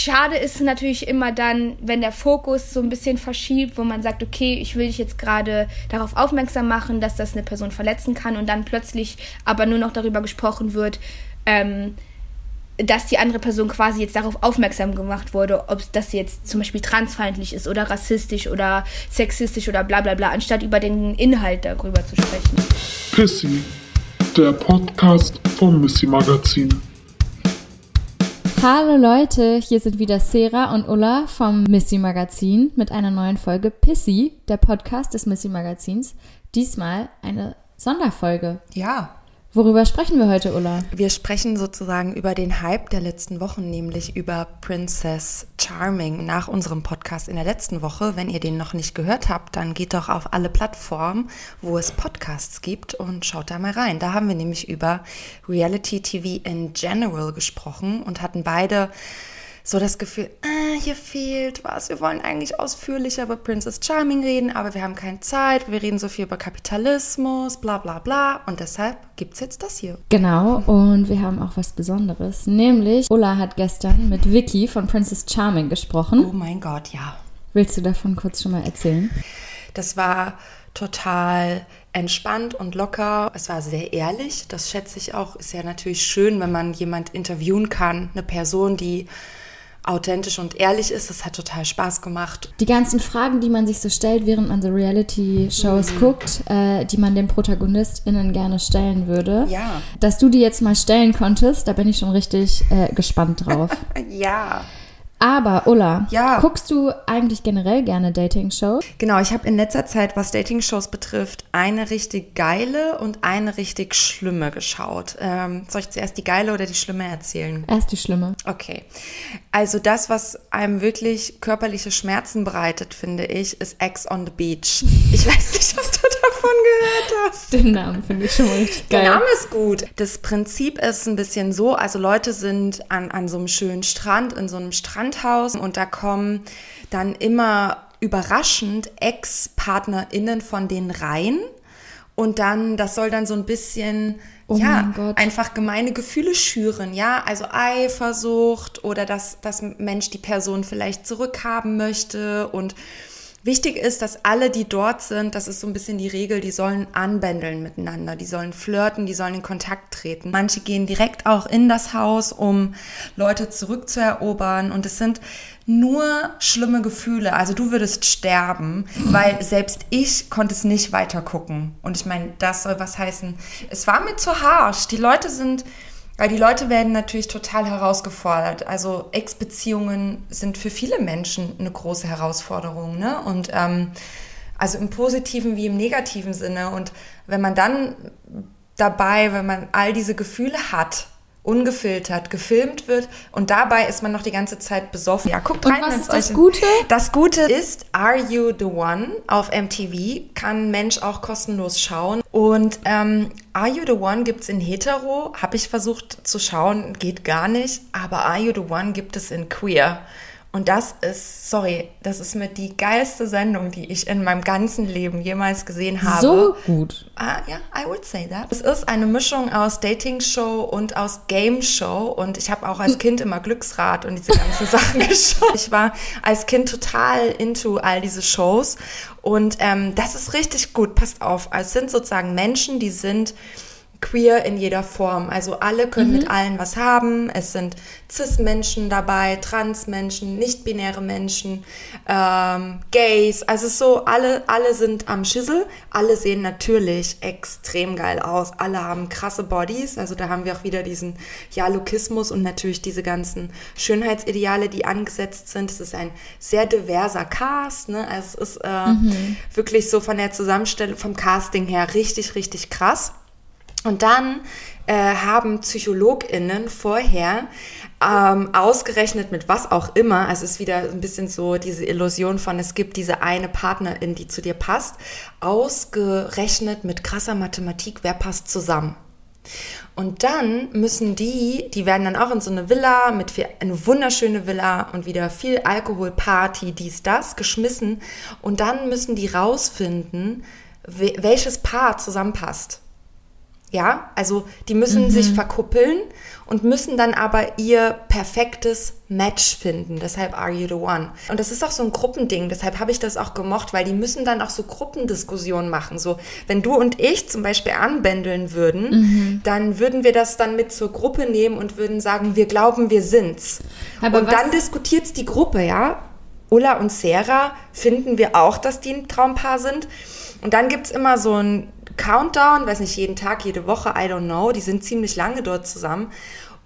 schade ist natürlich immer dann, wenn der Fokus so ein bisschen verschiebt, wo man sagt, okay, ich will dich jetzt gerade darauf aufmerksam machen, dass das eine Person verletzen kann und dann plötzlich aber nur noch darüber gesprochen wird, ähm, dass die andere Person quasi jetzt darauf aufmerksam gemacht wurde, ob das jetzt zum Beispiel transfeindlich ist oder rassistisch oder sexistisch oder bla bla bla, anstatt über den Inhalt darüber zu sprechen. Pissy, der Podcast vom Missy Magazin. Hallo Leute, hier sind wieder Sarah und Ulla vom Missy Magazin mit einer neuen Folge Pissy, der Podcast des Missy Magazins. Diesmal eine Sonderfolge. Ja, Worüber sprechen wir heute, Ulla? wir sprechen sozusagen über den Hype der letzten Wochen, nämlich über Princess Charming nach unserem Podcast in der letzten Woche. Wenn ihr den noch nicht gehört habt, dann geht doch auf alle Plattformen, wo es Podcasts gibt und schaut da mal rein. Da haben wir nämlich über Reality TV in general gesprochen und hatten beide so das Gefühl, ah, hier fehlt was. Wir wollen eigentlich ausführlicher über Princess Charming reden, aber wir haben keine Zeit. Wir reden so viel über Kapitalismus, bla bla bla. Und deshalb gibt es jetzt das hier. Genau, und wir haben auch was Besonderes. Nämlich, Ulla hat gestern mit Vicky von Princess Charming gesprochen. Oh mein Gott, ja. Willst du davon kurz schon mal erzählen? Das war total entspannt und locker. Es war sehr ehrlich. Das schätze ich auch. Ist ja natürlich schön, wenn man jemand interviewen kann, eine Person, die authentisch und ehrlich ist. Das hat total Spaß gemacht. Die ganzen Fragen, die man sich so stellt, während man so Reality-Shows guckt, äh, die man den ProtagonistInnen gerne stellen würde. Ja. Dass du die jetzt mal stellen konntest, da bin ich schon richtig äh, gespannt drauf. Ja. Aber, Ulla, Ja. guckst du eigentlich generell gerne Dating-Shows? Genau, ich habe in letzter Zeit, was Dating-Shows betrifft, eine richtig geile und eine richtig schlimme geschaut. Ähm, soll ich zuerst die geile oder die schlimme erzählen? Erst die Schlimme. Okay. Also das, was einem wirklich körperliche Schmerzen bereitet, finde ich, ist Ex on the Beach. Ich weiß nicht, was du davon gehört hast. Den Namen finde ich schon mal richtig geil. Der Name ist gut. Das Prinzip ist ein bisschen so, also Leute sind an, an so einem schönen Strand, in so einem Strandhaus und da kommen dann immer überraschend Ex-PartnerInnen von denen rein. Und dann, das soll dann so ein bisschen, Oh ja, einfach gemeine Gefühle schüren, ja, also Eifersucht oder dass das Mensch die Person vielleicht zurückhaben möchte und Wichtig ist, dass alle, die dort sind, das ist so ein bisschen die Regel, die sollen anbändeln miteinander, die sollen flirten, die sollen in Kontakt treten. Manche gehen direkt auch in das Haus, um Leute zurückzuerobern und es sind nur schlimme Gefühle. Also du würdest sterben, weil selbst ich konnte es nicht weiter gucken. Und ich meine, das soll was heißen. Es war mir zu harsch. Die Leute sind weil die Leute werden natürlich total herausgefordert. Also Ex-Beziehungen sind für viele Menschen eine große Herausforderung. Ne? Und ähm, also im positiven wie im negativen Sinne. Und wenn man dann dabei, wenn man all diese Gefühle hat, ungefiltert, gefilmt wird und dabei ist man noch die ganze Zeit besoffen. Ja, guckt Und rein. was ist das Gute? Das Gute ist Are You the One auf MTV. Kann Mensch auch kostenlos schauen. Und ähm, Are You the One gibt es in Hetero. Habe ich versucht zu schauen, geht gar nicht. Aber Are You the One gibt es in Queer. Und das ist, sorry, das ist mit die geilste Sendung, die ich in meinem ganzen Leben jemals gesehen habe. So gut. Ah, ja, I would say that. Es ist eine Mischung aus Dating-Show und aus Game-Show. Und ich habe auch als Kind immer Glücksrad und diese ganzen Sachen geschaut. Ich war als Kind total into all diese Shows. Und ähm, das ist richtig gut. Passt auf. Es sind sozusagen Menschen, die sind queer in jeder Form. Also alle können mit allen was haben. Es sind Cis-Menschen dabei, Trans-Menschen, nicht-binäre Menschen, ähm, Gays. Also es ist so, alle, alle sind am Schissel. Alle sehen natürlich extrem geil aus. Alle haben krasse Bodies. Also da haben wir auch wieder diesen ja, Lookismus und natürlich diese ganzen Schönheitsideale, die angesetzt sind. Es ist ein sehr diverser Cast. Ne? Also es ist äh, wirklich so von der Zusammenstellung, vom Casting her richtig, richtig krass. Und dann äh, haben PsychologInnen vorher ähm, ausgerechnet mit was auch immer, also es ist wieder ein bisschen so diese Illusion von, es gibt diese eine Partnerin, die zu dir passt, ausgerechnet mit krasser Mathematik, wer passt zusammen. Und dann müssen die, die werden dann auch in so eine Villa mit viel, eine wunderschöne Villa und wieder viel Alkohol, Party, dies, das, geschmissen. Und dann müssen die rausfinden, we- welches Paar zusammenpasst. Ja, also die müssen Mhm. sich verkuppeln und müssen dann aber ihr perfektes Match finden. Deshalb Are You the One? Und das ist auch so ein Gruppending. Deshalb habe ich das auch gemocht, weil die müssen dann auch so Gruppendiskussionen machen. So, wenn du und ich zum Beispiel anbändeln würden, Mhm. dann würden wir das dann mit zur Gruppe nehmen und würden sagen, wir glauben, wir sind's. Aber und dann diskutiert's die Gruppe, ja. Ulla und Sarah finden wir auch, dass die ein Traumpaar sind. Und dann gibt's immer so ein Countdown, weiß nicht, jeden Tag, jede Woche, I don't know. Die sind ziemlich lange dort zusammen.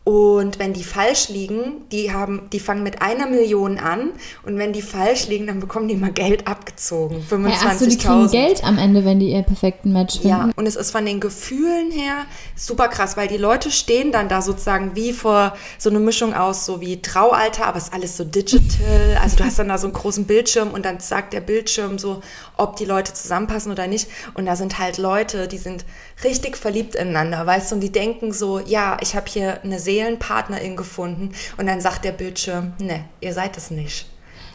Und wenn die falsch liegen, die haben, die fangen mit einer Million an. Und wenn die falsch liegen, dann bekommen die mal Geld abgezogen. Ja, achso, die kriegen 25.000. Geld am Ende, wenn die ihr perfekten Match finden. Ja, und es ist von den Gefühlen her super krass, weil die Leute stehen dann da sozusagen wie vor so eine Mischung aus, so wie Traualter, aber es ist alles so digital. Also du hast dann da so einen großen Bildschirm und dann sagt der Bildschirm so, ob die Leute zusammenpassen oder nicht. Und da sind halt Leute, die sind richtig verliebt ineinander, weißt du, und die denken so, ja, ich habe hier eine Seelenpartnerin gefunden. Und dann sagt der Bildschirm, ne, ihr seid es nicht.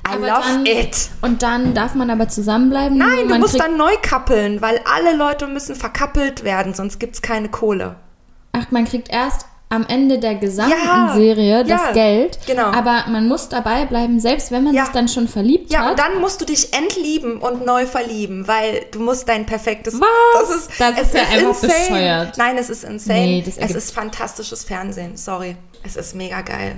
I Aber love dann, it. Und dann darf man aber zusammenbleiben. Nein, du man musst dann neu kappeln, weil alle Leute müssen verkappelt werden, sonst gibt's keine Kohle. Ach, man kriegt erst am Ende der gesamten Ja, Serie das ja, Geld. genau. Aber man muss dabei bleiben, selbst wenn man Ja. sich dann schon verliebt Ja, hat. und dann musst du dich entlieben und neu verlieben, weil du musst dein perfektes... Was? Das ist, Das ist ja einfach insane. bescheuert. Nein, es ist insane. Nee, das es ist fantastisches Fernsehen, sorry. Es ist mega geil.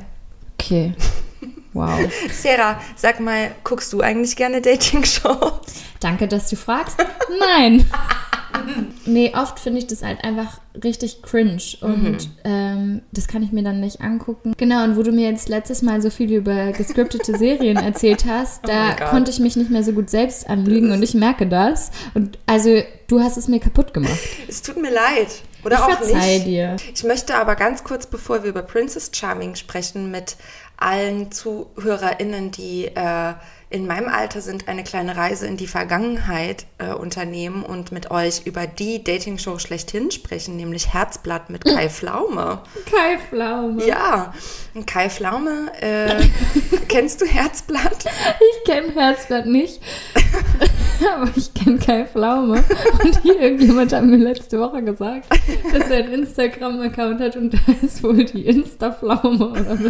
Okay. Wow. Sarah, sag mal, guckst du eigentlich gerne Dating-Shows? Danke, dass du fragst. Nein. nee, oft finde ich das halt einfach richtig cringe und Mhm. ähm, das kann ich mir dann nicht angucken. Genau, und wo du mir jetzt letztes Mal so viel über gescriptete Serien erzählt hast, da Oh Gott. konnte ich mich nicht mehr so gut selbst anlügen und ich merke das. Und also, du hast es mir kaputt gemacht. Es tut mir leid. Oder ich auch verzeih nicht. dir. Ich möchte aber ganz kurz, bevor wir über Princess Charming sprechen, mit allen ZuhörerInnen, die äh, in meinem Alter sind, eine kleine Reise in die Vergangenheit äh, unternehmen und mit euch über die Dating-Show schlechthin sprechen, nämlich Herzblatt mit Kai Pflaume. Kai Pflaume. Ja, und Kai Pflaume, äh, kennst du Herzblatt? Ich kenne Herzblatt nicht, aber ich kenne Kai Pflaume. Und hier irgendjemand hat mir letzte Woche gesagt, dass er einen Instagram-Account hat und da ist wohl die Insta-Pflaume oder so.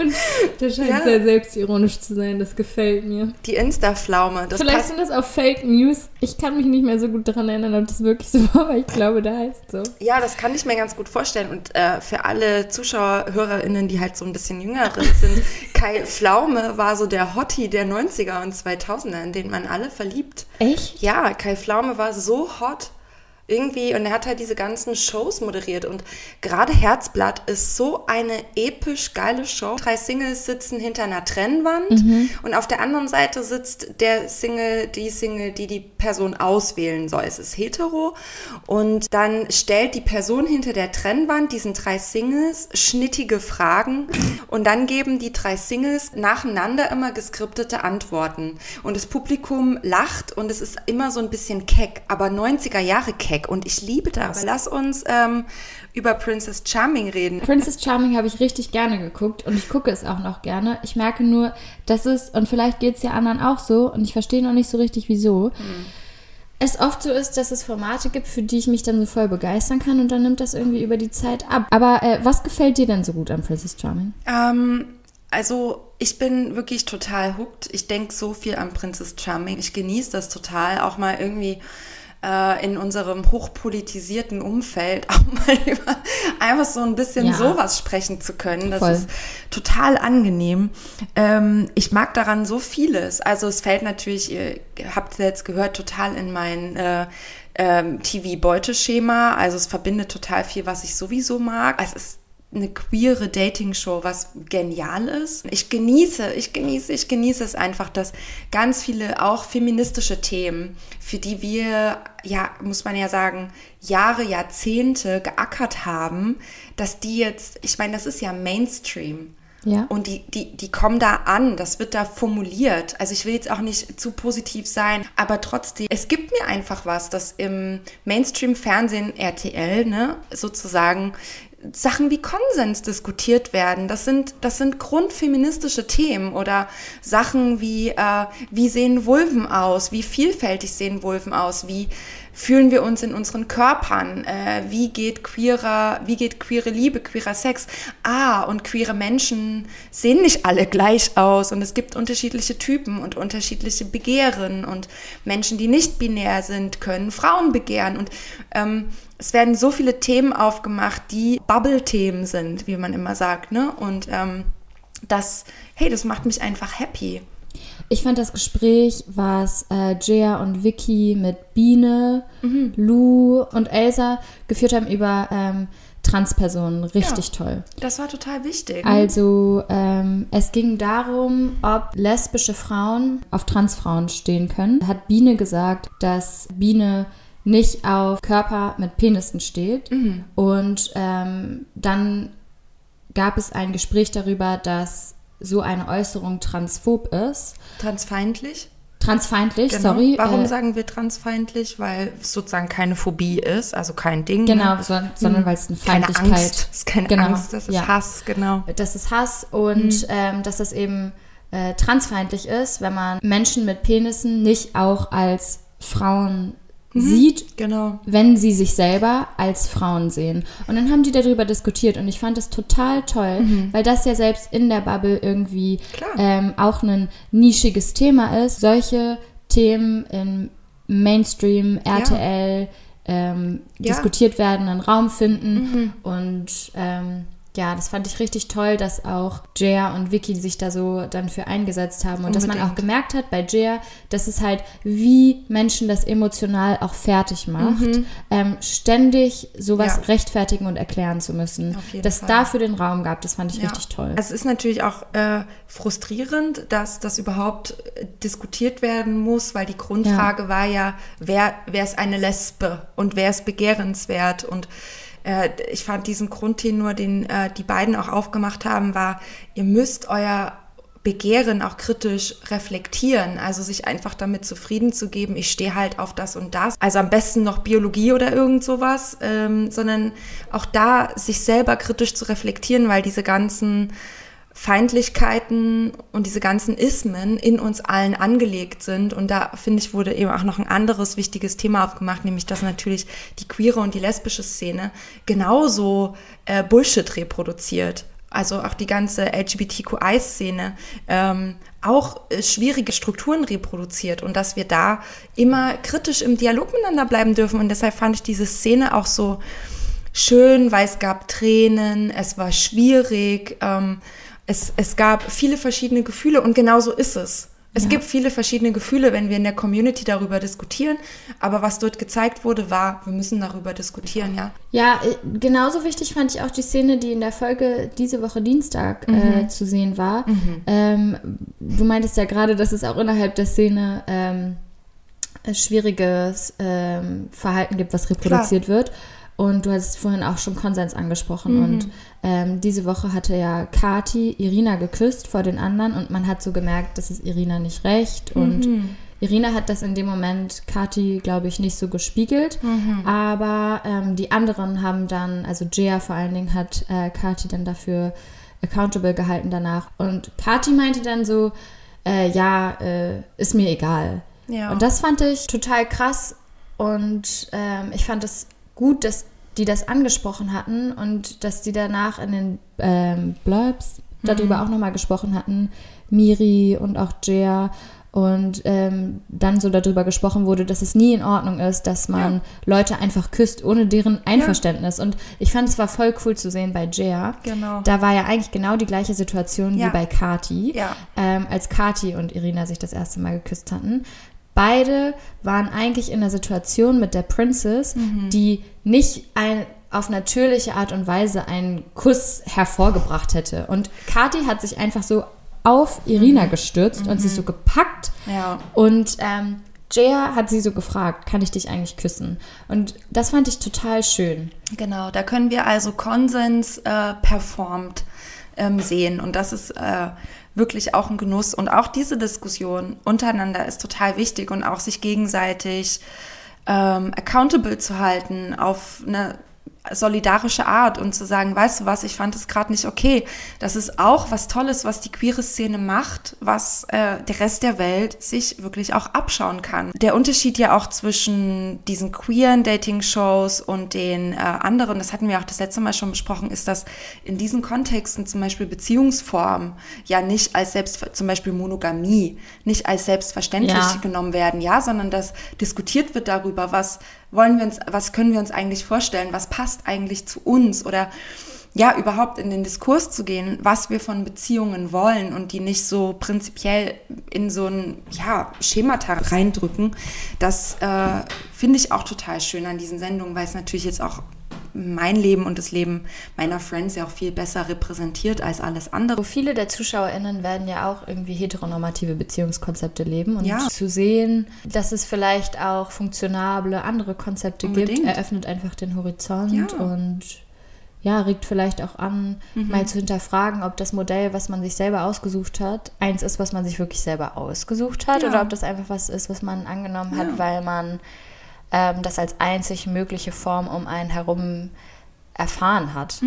Und der scheint Ja. sehr selbstironisch zu sein, das gefällt mir. Die Insta-Pflaume. Das Vielleicht sind das auch Fake News. Ich kann mich nicht mehr so gut daran erinnern, ob das wirklich so war, aber ich glaube, da heißt so. Ja, das kann ich mir ganz gut vorstellen. Und äh, für alle Zuschauer, HörerInnen, die halt so ein bisschen jünger sind, Kai Pflaume war so der Hottie der 90er und 2000er, in den man alle verliebt. Echt? Ja, Kai Pflaume war so hot irgendwie und er hat halt diese ganzen Shows moderiert. Und gerade Herzblatt ist so eine episch geile Show. Drei Singles sitzen hinter einer Trennwand und auf der anderen Seite sitzt der Single, die Single, die die Person auswählen soll. Es ist hetero. Und dann stellt die Person hinter der Trennwand diesen drei Singles schnittige Fragen. Und dann geben die drei Singles nacheinander immer geskriptete Antworten. Und das Publikum lacht und es ist immer so ein bisschen keck, aber 90er Jahre keck und ich liebe das. Aber lass uns ähm, über Princess Charming reden. Princess Charming habe ich richtig gerne geguckt und ich gucke es auch noch gerne. Ich merke nur, dass es, und vielleicht geht es ja anderen auch so, und ich verstehe noch nicht so richtig wieso, es oft so ist, dass es Formate gibt, für die ich mich dann so voll begeistern kann und dann nimmt das irgendwie über die Zeit ab. Aber äh, was gefällt dir denn so gut an Princess Charming? Ähm, also ich bin wirklich total hooked. Ich denke so viel an Princess Charming. Ich genieße das total, auch mal irgendwie äh, in unserem hochpolitisierten Umfeld auch mal über einfach so ein bisschen Ja. sowas sprechen zu können. Das Voll. ist total angenehm. Ähm, ich mag daran so vieles. Also es fällt natürlich, ihr habt es jetzt gehört, total in mein äh, ähm, TV-Beuteschema. Also es verbindet total viel, was ich sowieso mag. Es ist eine queere Dating-Show, was genial ist. Ich genieße, ich genieße, ich genieße es einfach, dass ganz viele auch feministische Themen, für die wir, ja, muss man ja sagen, Jahre, Jahrzehnte geackert haben, dass die jetzt, ich meine, das ist ja Mainstream. Ja. Und die, die, die kommen da an, das wird da formuliert. Also ich will jetzt auch nicht zu positiv sein, aber trotzdem, es gibt mir einfach was, dass im Mainstream-Fernsehen RTL, ne, sozusagen, Sachen wie Konsens diskutiert werden. Das sind, das sind grundfeministische Themen oder Sachen wie, äh, wie sehen Vulven aus, wie vielfältig sehen Vulven aus, wie fühlen wir uns in unseren Körpern, äh, wie geht queerer, wie geht queere Liebe, queerer Sex. Ah, und queere Menschen sehen nicht alle gleich aus und es gibt unterschiedliche Typen und unterschiedliche Begehren und Menschen, die nicht binär sind, können Frauen begehren und ähm, es werden so viele Themen aufgemacht, die Bubble-Themen sind, wie man immer sagt, ne? Und ähm, das, hey, das macht mich einfach happy. Ich fand das Gespräch, was äh, Jia und Vicky mit Biene, mhm. Lou und Elsa geführt haben über ähm, Transpersonen, richtig ja, toll. Das war total wichtig. Also ähm, es ging darum, ob lesbische Frauen auf Transfrauen stehen können. Hat Biene gesagt, dass Biene nicht auf Körper mit Penissen steht. Mhm. Und ähm, dann gab es ein Gespräch darüber, dass so eine Äußerung transphob ist. Transfeindlich? Transfeindlich, genau. sorry. Warum äh, sagen wir transfeindlich? Weil es sozusagen keine Phobie ist, also kein Ding. Genau, ne? so, sondern weil es eine Feindlichkeit keine Angst. Ist keine genau, Angst, das ist ja. Hass, genau. Das ist Hass und mhm. ähm, dass das eben äh, transfeindlich ist, wenn man Menschen mit Penissen nicht auch als Frauen mhm, sieht, genau. wenn sie sich selber als Frauen sehen. Und dann haben die darüber diskutiert und ich fand es total toll, mhm. weil das ja selbst in der Bubble irgendwie ähm, auch ein nischiges Thema ist. Solche Themen im Mainstream, RTL, ja. ähm, ja. diskutiert werden, einen Raum finden mhm. und ähm, ja, das fand ich richtig toll, dass auch Jaya und Vicky sich da so dann für eingesetzt haben und Unbedingt. dass man auch gemerkt hat bei Jaya, dass es halt, wie Menschen das emotional auch fertig macht, mhm. ähm, ständig sowas ja. rechtfertigen und erklären zu müssen. Dass Fall. dafür den Raum gab, das fand ich ja. richtig toll. Es ist natürlich auch äh, frustrierend, dass das überhaupt äh, diskutiert werden muss, weil die Grundfrage ja. war ja, wer, wer ist eine Lesbe und wer ist begehrenswert und äh, ich fand diesen Grundtenor, den äh, die beiden auch aufgemacht haben, war, ihr müsst euer Begehren auch kritisch reflektieren, also sich einfach damit zufrieden zu geben, ich stehe halt auf das und das. Also am besten noch Biologie oder irgend sowas, ähm, sondern auch da sich selber kritisch zu reflektieren, weil diese ganzen Feindlichkeiten und diese ganzen Ismen in uns allen angelegt sind. Und da, finde ich, wurde eben auch noch ein anderes wichtiges Thema aufgemacht, nämlich dass natürlich die queere und die lesbische Szene genauso äh, Bullshit reproduziert. Also auch die ganze LGBTQI-Szene ähm, auch äh, schwierige Strukturen reproduziert und dass wir da immer kritisch im Dialog miteinander bleiben dürfen. Und deshalb fand ich diese Szene auch so schön, weil es gab Tränen, es war schwierig. Ähm, es, es gab viele verschiedene Gefühle und genau so ist es. Es ja. gibt viele verschiedene Gefühle, wenn wir in der Community darüber diskutieren. Aber was dort gezeigt wurde, war, wir müssen darüber diskutieren, ja. Ja, äh, genauso wichtig fand ich auch die Szene, die in der Folge diese Woche Dienstag äh, mhm. äh, zu sehen war. Mhm. Ähm, du meintest ja gerade, dass es auch innerhalb der Szene ähm, schwieriges ähm, Verhalten gibt, was reproduziert Klar. wird. Und du hast vorhin auch schon Konsens angesprochen. Mhm. Und ähm, diese Woche hatte ja Kati Irina geküsst vor den anderen und man hat so gemerkt, das ist Irina nicht recht. Und mhm. Irina hat das in dem Moment Kati, glaube ich, nicht so gespiegelt. Mhm. Aber ähm, die anderen haben dann, also Jia vor allen Dingen hat äh, Kati dann dafür accountable gehalten danach. Und Kati meinte dann so, äh, ja, äh, ist mir egal. Ja. Und das fand ich total krass. Und ähm, ich fand es gut, dass die das angesprochen hatten und dass die danach in den ähm, Blurbs darüber mhm. auch nochmal gesprochen hatten, Miri und auch Jia und ähm, dann so darüber gesprochen wurde, dass es nie in Ordnung ist, dass man ja. Leute einfach küsst ohne deren Einverständnis. Ja. Und ich fand es war voll cool zu sehen bei Jia. Genau. Da war ja eigentlich genau die gleiche Situation ja. wie bei Kati, ähm, als Kati und Irina sich das erste Mal geküsst hatten. Beide waren eigentlich in einer Situation mit der Princess, mhm. die nicht ein, auf natürliche Art und Weise einen Kuss hervorgebracht hätte. Und Kathi hat sich einfach so auf Irina mhm. gestürzt mhm. und sie so gepackt. Ja. Und ähm, Jaya hat sie so gefragt, kann ich dich eigentlich küssen? Und das fand ich total schön. Genau, da können wir also Konsens äh, performt ähm, sehen. Und das ist äh, wirklich auch ein Genuss. Und auch diese Diskussion untereinander ist total wichtig und auch sich gegenseitig ähm, accountable zu halten auf eine solidarische Art und zu sagen, weißt du was, ich fand es gerade nicht okay. Das ist auch was Tolles, was die queere Szene macht, was äh, der Rest der Welt sich wirklich auch abschauen kann. Der Unterschied ja auch zwischen diesen queeren Dating-Shows und den äh, anderen, das hatten wir auch das letzte Mal schon besprochen, ist, dass in diesen Kontexten zum Beispiel Beziehungsformen ja nicht als selbst, zum Beispiel Monogamie, nicht als selbstverständlich Ja. genommen werden, ja, sondern dass diskutiert wird darüber, was wollen wir uns, was können wir uns eigentlich vorstellen, was passt eigentlich zu uns oder ja, überhaupt in den Diskurs zu gehen, was wir von Beziehungen wollen und die nicht so prinzipiell in so ein ja, Schemata reindrücken. Das äh, finde ich auch total schön an diesen Sendungen, weil es natürlich jetzt auch mein Leben und das Leben meiner Friends ja auch viel besser repräsentiert als alles andere. Viele der ZuschauerInnen werden ja auch irgendwie heteronormative Beziehungskonzepte leben und Ja. zu sehen, dass es vielleicht auch funktionable andere Konzepte gibt, Unbedingt. eröffnet einfach den Horizont Ja. und ja, regt vielleicht auch an, mal zu hinterfragen, ob das Modell, was man sich selber ausgesucht hat, eins ist, was man sich wirklich selber ausgesucht hat Ja. oder ob das einfach was ist, was man angenommen hat, Ja. weil man ähm, das als einzig mögliche Form um einen herum erfahren hat.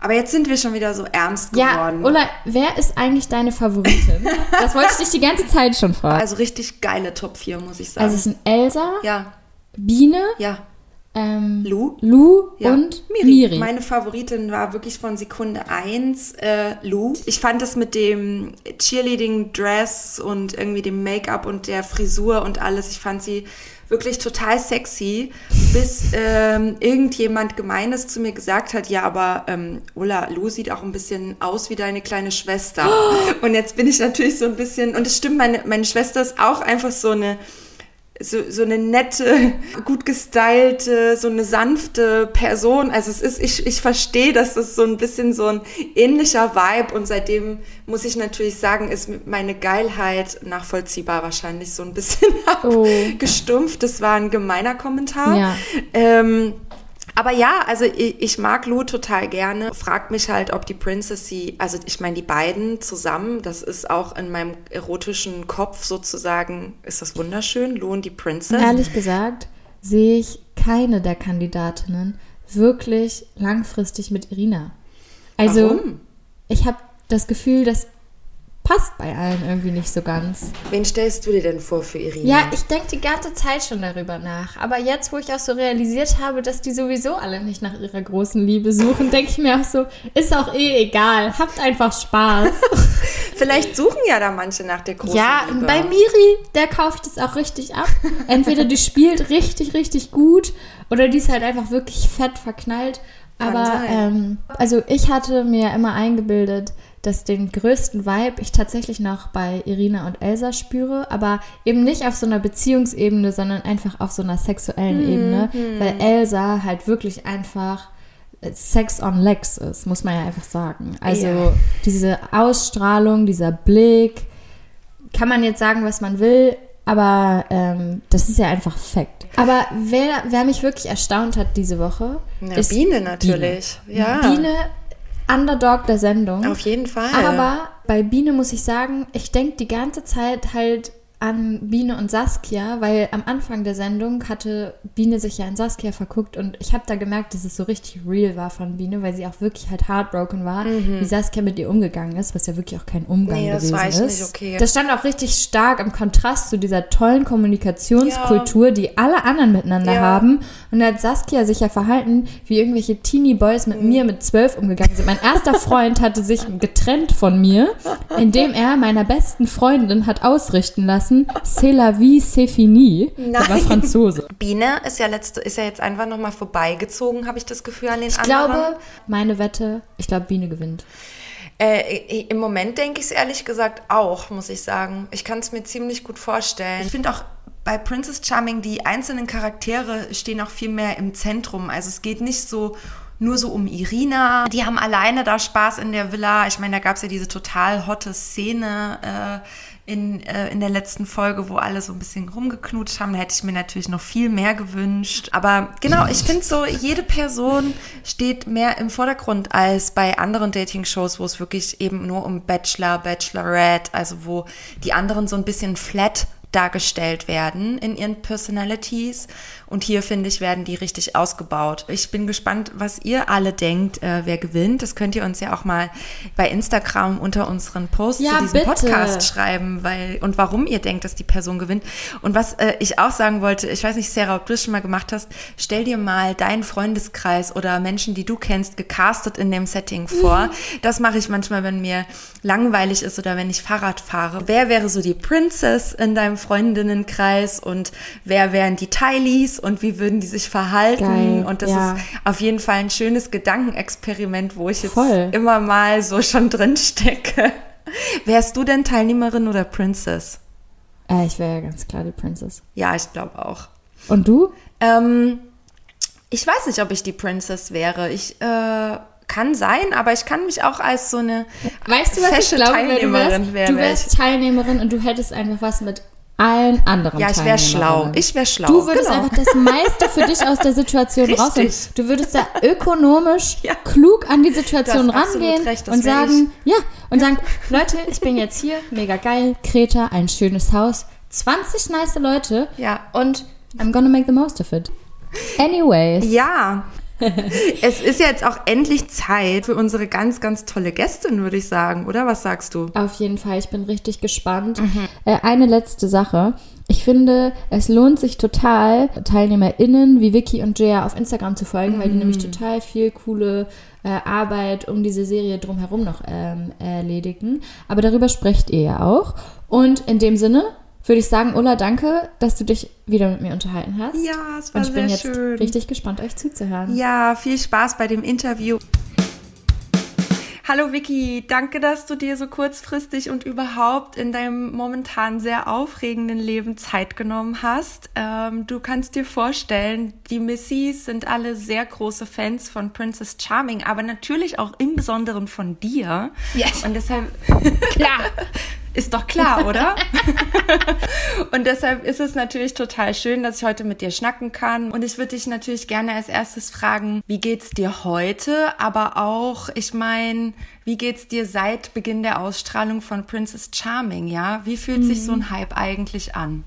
Aber jetzt sind wir schon wieder so ernst Ja, geworden. Ulla, wer ist eigentlich deine Favoritin? Das wollte ich dich die ganze Zeit schon fragen. also richtig geile Top 4, muss ich sagen. Also es sind Elsa, ja, Biene, ja. ähm, Lu? Lu Ja. und Miri. Miri. Meine Favoritin war wirklich von Sekunde 1 äh, Lou. Ich fand es mit dem Cheerleading-Dress und irgendwie dem Make-up und der Frisur und alles, ich fand sie wirklich total sexy, bis ähm, irgendjemand Gemeines zu mir gesagt hat, ja, aber ähm, Ulla, Lou sieht auch ein bisschen aus wie deine kleine Schwester. Und jetzt bin ich natürlich so ein bisschen, und es stimmt, meine, meine Schwester ist auch einfach so eine so, so eine nette, gut gestylte, so eine sanfte Person. Also es ist, ich, ich verstehe, dass das so ein bisschen so ein ähnlicher Vibe und seitdem muss ich natürlich sagen, ist meine Geilheit nachvollziehbar wahrscheinlich so ein bisschen Oh. abgestumpft. Das war ein gemeiner Kommentar. Ja. Ähm, aber ja, also ich, ich mag Lou total gerne. Frag mich halt, ob die Princess sie, also ich meine, die beiden zusammen, das ist auch in meinem erotischen Kopf sozusagen, ist das wunderschön, Lou und die Princess. Ehrlich gesagt sehe ich keine der Kandidatinnen wirklich langfristig mit Irina. Also Warum? ich habe das Gefühl, das passt bei allen irgendwie nicht so ganz. Wen stellst du dir denn vor für Irina? Ja, ich denke die ganze Zeit schon darüber nach. Aber jetzt, wo ich auch so realisiert habe, dass die sowieso alle nicht nach ihrer großen Liebe suchen, denke ich mir auch so, ist auch eh egal. Habt einfach Spaß. Vielleicht suchen ja da manche nach der großen ja, Liebe. bei Miri, der kauft es auch richtig ab. Entweder die spielt richtig, richtig gut oder die ist halt einfach wirklich fett verknallt. Aber ähm, also ich hatte mir immer eingebildet, dass den größten Vibe ich tatsächlich noch bei Irina und Elsa spüre, aber eben nicht auf so einer Beziehungsebene, sondern einfach auf so einer sexuellen Mhm, Ebene, weil Elsa halt wirklich einfach Sex on Legs ist, muss man ja einfach sagen. Also Ja. diese Ausstrahlung, dieser Blick, kann man jetzt sagen, was man will, aber ähm, das ist ja einfach Fakt. Aber wer, wer mich wirklich erstaunt hat diese Woche, Na, ist Biene natürlich. Ja. Biene, Underdog der Sendung. Auf jeden Fall. Aber bei Biene muss ich sagen, ich denke die ganze Zeit halt an Biene und Saskia, weil am Anfang der Sendung hatte Biene sich ja in Saskia verguckt und ich habe da gemerkt, dass es so richtig real war von Biene, weil sie auch wirklich halt heartbroken war, wie Saskia mit ihr umgegangen ist, was ja wirklich auch kein Umgang Mhm. Nee, das gewesen echt ist. nicht okay. Das stand auch richtig stark im Kontrast zu dieser tollen Kommunikationskultur, die alle anderen miteinander Ja. haben. Und da hat Saskia sich ja verhalten, wie irgendwelche Teenie Boys mit mir mit zwölf umgegangen sind. Mein erster Freund hatte sich getrennt von mir, indem er meiner besten Freundin hat ausrichten lassen, c'est la vie, c'est fini. Der war Nein. Franzose. Biene ist ja letzte, ist ja jetzt einfach nochmal vorbeigezogen, habe ich das Gefühl an den Ich anderen. glaube, meine Wette, ich glaube, Biene gewinnt. Äh, Im Moment denke ich es ehrlich gesagt auch, muss ich sagen. Ich kann es mir ziemlich gut vorstellen. Ich finde auch bei Princess Charming, die einzelnen Charaktere stehen auch viel mehr im Zentrum. Also es geht nicht so nur so um Irina. Die haben alleine da Spaß in der Villa. Ich meine, da gab es ja diese total hotte Szene äh, in, äh, in der letzten Folge, wo alle so ein bisschen rumgeknutscht haben. Da hätte ich mir natürlich noch viel mehr gewünscht. Aber genau, ich finde so, jede Person steht mehr im Vordergrund als bei anderen Dating-Shows, wo es wirklich eben nur um Bachelor, Bachelorette, also wo die anderen so ein bisschen flat dargestellt werden in ihren Personalities. Und hier, finde ich, werden die richtig ausgebaut. Ich bin gespannt, was ihr alle denkt, äh, wer gewinnt. Das könnt ihr uns ja auch mal bei Instagram unter unseren Posts Ja, zu diesem bitte. Podcast schreiben, weil und warum ihr denkt, dass die Person gewinnt. Und was äh, ich auch sagen wollte, ich weiß nicht, Sarah, ob du es schon mal gemacht hast, stell dir mal deinen Freundeskreis oder Menschen, die du kennst, gecastet in dem Setting vor. Das mache ich manchmal, wenn mir langweilig ist oder wenn ich Fahrrad fahre. Wer wäre so die Princess in deinem Freundinnenkreis und wer wären die Tylees und wie würden die sich verhalten? Geil, und das ja. ist auf jeden Fall ein schönes Gedankenexperiment, wo ich jetzt Voll. immer mal so schon drin stecke. Wärst du denn Teilnehmerin oder Princess? Äh, ich wäre ja ganz klar die Princess. Ja, ich glaube auch. Und du? Ähm, ich weiß nicht, ob ich die Princess wäre. Ich äh, kann sein, aber ich kann mich auch als so eine Weißt du, was ich glaube, du Teilnehmerin wärst? wär- du wär wärst Teilnehmerin und du hättest einfach was mit allen anderen Ja, ich wäre schlau. Ich wäre schlau. Du würdest genau. einfach das meiste für dich aus der Situation rausholen. Du würdest da ökonomisch Ja. klug an die Situation rangehen und sagen, ja, und sagen, Leute, ich bin jetzt hier, mega geil, Kreta, ein schönes Haus, 20 nice Leute Ja. und I'm gonna make the most of it. Anyways. Ja. es ist jetzt auch endlich Zeit für unsere ganz, ganz tolle Gästin, würde ich sagen, oder? Was sagst du? Auf jeden Fall, ich bin richtig gespannt. Äh, eine letzte Sache. Ich finde, es lohnt sich total, TeilnehmerInnen wie Vicky und Jaya auf Instagram zu folgen, weil die nämlich total viel coole äh, Arbeit um diese Serie drumherum noch ähm, erledigen. Aber darüber sprecht ihr ja auch. Und in dem Sinne würde ich sagen, Ulla, danke, dass du dich wieder mit mir unterhalten hast. Ja, es war Und ich bin sehr jetzt schön. richtig gespannt, euch zuzuhören. Ja, viel Spaß bei dem Interview. Hallo Vicky, danke, dass du dir so kurzfristig und überhaupt in deinem momentan sehr aufregenden Leben Zeit genommen hast. Ähm, du kannst dir vorstellen, die Missys sind alle sehr große Fans von Princess Charming, aber natürlich auch im Besonderen von dir. Yes. Und deshalb Klar. ist doch klar, oder? und deshalb ist es natürlich total schön, dass ich heute mit dir schnacken kann. Und ich würde dich natürlich gerne als erstes fragen, wie geht's dir heute? Aber auch, ich meine, wie geht's dir seit Beginn der Ausstrahlung von Princess Charming, ja? Wie fühlt sich so ein Hype eigentlich an?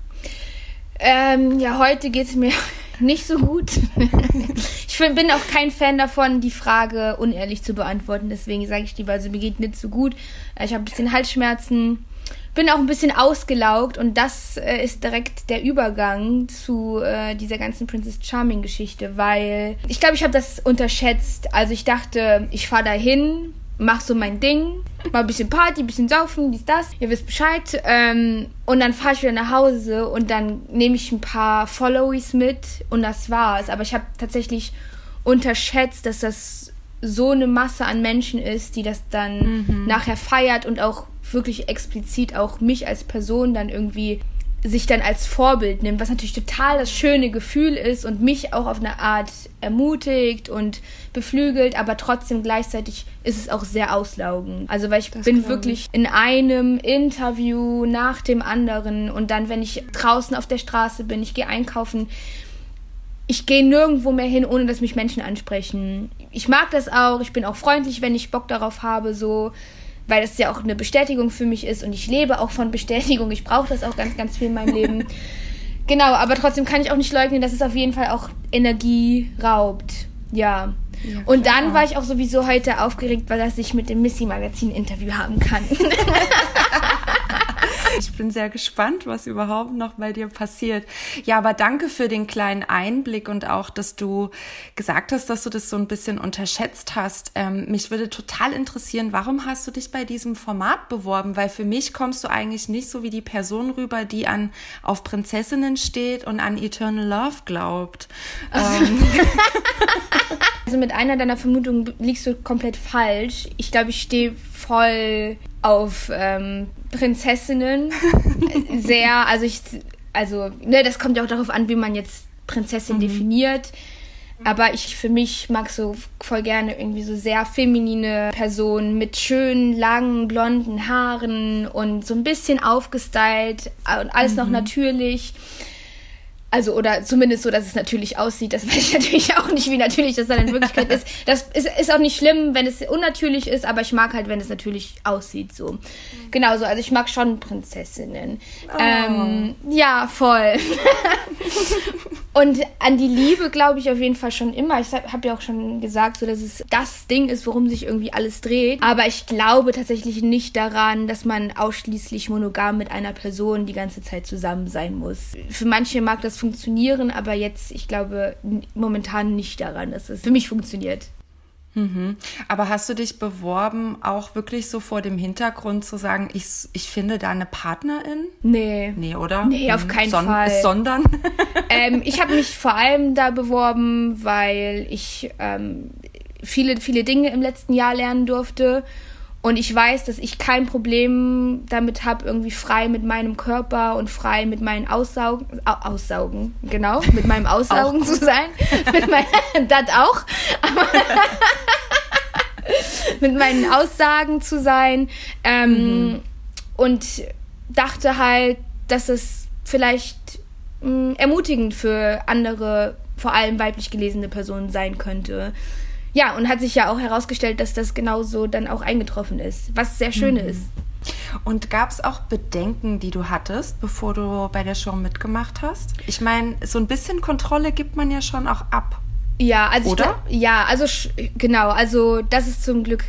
Ähm, ja, heute geht's mir nicht so gut. ich bin auch kein Fan davon, die Frage unehrlich zu beantworten. Deswegen sage ich lieber, also mir geht nicht so gut. Äh, Ich habe ein bisschen Halsschmerzen, bin auch ein bisschen ausgelaugt und das äh, ist direkt der Übergang zu äh, dieser ganzen Princess Charming Geschichte, weil ich glaube, ich habe das unterschätzt. Also ich dachte, ich fahre dahin, mach so mein Ding, mal ein bisschen Party, ein bisschen saufen, dies, das. Ihr wisst Bescheid. Ähm, und dann fahre ich wieder nach Hause und dann nehme ich ein paar Followies mit und das war's. Aber ich habe tatsächlich unterschätzt, dass das so eine Masse an Menschen ist, die das dann nachher feiert und auch wirklich explizit auch mich als Person dann irgendwie sich dann als Vorbild nimmt, was natürlich total das schöne Gefühl ist und mich auch auf eine Art ermutigt und beflügelt, aber trotzdem gleichzeitig ist es auch sehr auslaugend. Also weil ich bin glaub wirklich in einem Interview nach dem anderen und dann, wenn ich draußen auf der Straße bin, ich gehe einkaufen, ich gehe nirgendwo mehr hin, ohne dass mich Menschen ansprechen. Ich mag das auch, ich bin auch freundlich, wenn ich Bock darauf habe, so, weil das ja auch eine Bestätigung für mich ist und ich lebe auch von Bestätigung. Ich brauche das auch ganz, ganz viel in meinem Leben. Genau, aber trotzdem kann ich auch nicht leugnen, dass es auf jeden Fall auch Energie raubt. Ja. und dann war ich auch sowieso heute aufgeregt, weil dass ich mit dem Missy Magazin Interview haben kann. Ich bin sehr gespannt, was überhaupt noch bei dir passiert. Ja, aber danke für den kleinen Einblick und auch, dass du gesagt hast, dass du das so ein bisschen unterschätzt hast. Ähm, mich würde total interessieren, warum hast du dich bei diesem Format beworben? Weil für mich kommst du eigentlich nicht so wie die Person rüber, die an auf Prinzessinnen steht und an Eternal Love glaubt. Ähm, Also mit einer deiner Vermutungen liegst du komplett falsch. Ich glaube, ich stehe voll auf ähm, Prinzessinnen. Sehr, also ich, also, ne, das kommt ja auch darauf an, wie man jetzt Prinzessin definiert. Aber ich für mich mag so voll gerne irgendwie so sehr feminine Personen mit schönen, langen, blonden Haaren und so ein bisschen aufgestylt und alles noch natürlich. Also, oder zumindest so, dass es natürlich aussieht. Das weiß ich natürlich auch nicht, wie natürlich das dann in Wirklichkeit ist. Das ist, ist auch nicht schlimm, wenn es unnatürlich ist, aber ich mag halt, wenn es natürlich aussieht, so. Genau so. Also, ich mag schon Prinzessinnen. Oh. Ähm, ja, voll. Und an die Liebe glaube ich auf jeden Fall schon immer. Ich habe ja auch schon gesagt, so dass es das Ding ist, worum sich irgendwie alles dreht. Aber ich glaube tatsächlich nicht daran, dass man ausschließlich monogam mit einer Person die ganze Zeit zusammen sein muss. Für manche mag das funktionieren, aber jetzt, ich glaube momentan nicht daran, dass es für mich funktioniert. Mhm. Aber hast du dich beworben, auch wirklich so vor dem Hintergrund zu sagen, ich, ich finde da eine Partnerin? Nee. Nee, oder? Nee, auf keinen Son Fall. Sondern? ähm, ich habe mich vor allem da beworben, weil ich ähm, viele, viele Dinge im letzten Jahr lernen durfte. Und ich weiß, dass ich kein Problem damit habe, irgendwie frei mit meinem Körper und frei mit meinen Aussaugen, Au- Aussaugen, genau, mit meinem Aussaugen zu sein. mit mein, das auch. Mit meinen Aussagen zu sein. Ähm, Und dachte halt, dass es vielleicht mh, ermutigend für andere, vor allem weiblich gelesene Personen sein könnte. Ja, und hat sich ja auch herausgestellt, dass das genauso dann auch eingetroffen ist, was sehr schön ist. Und gab es auch Bedenken, die du hattest, bevor du bei der Show mitgemacht hast? Ich meine, so ein bisschen Kontrolle gibt man ja schon auch ab. Ja, also Oder? Ich, ja, also genau, also das ist zum Glück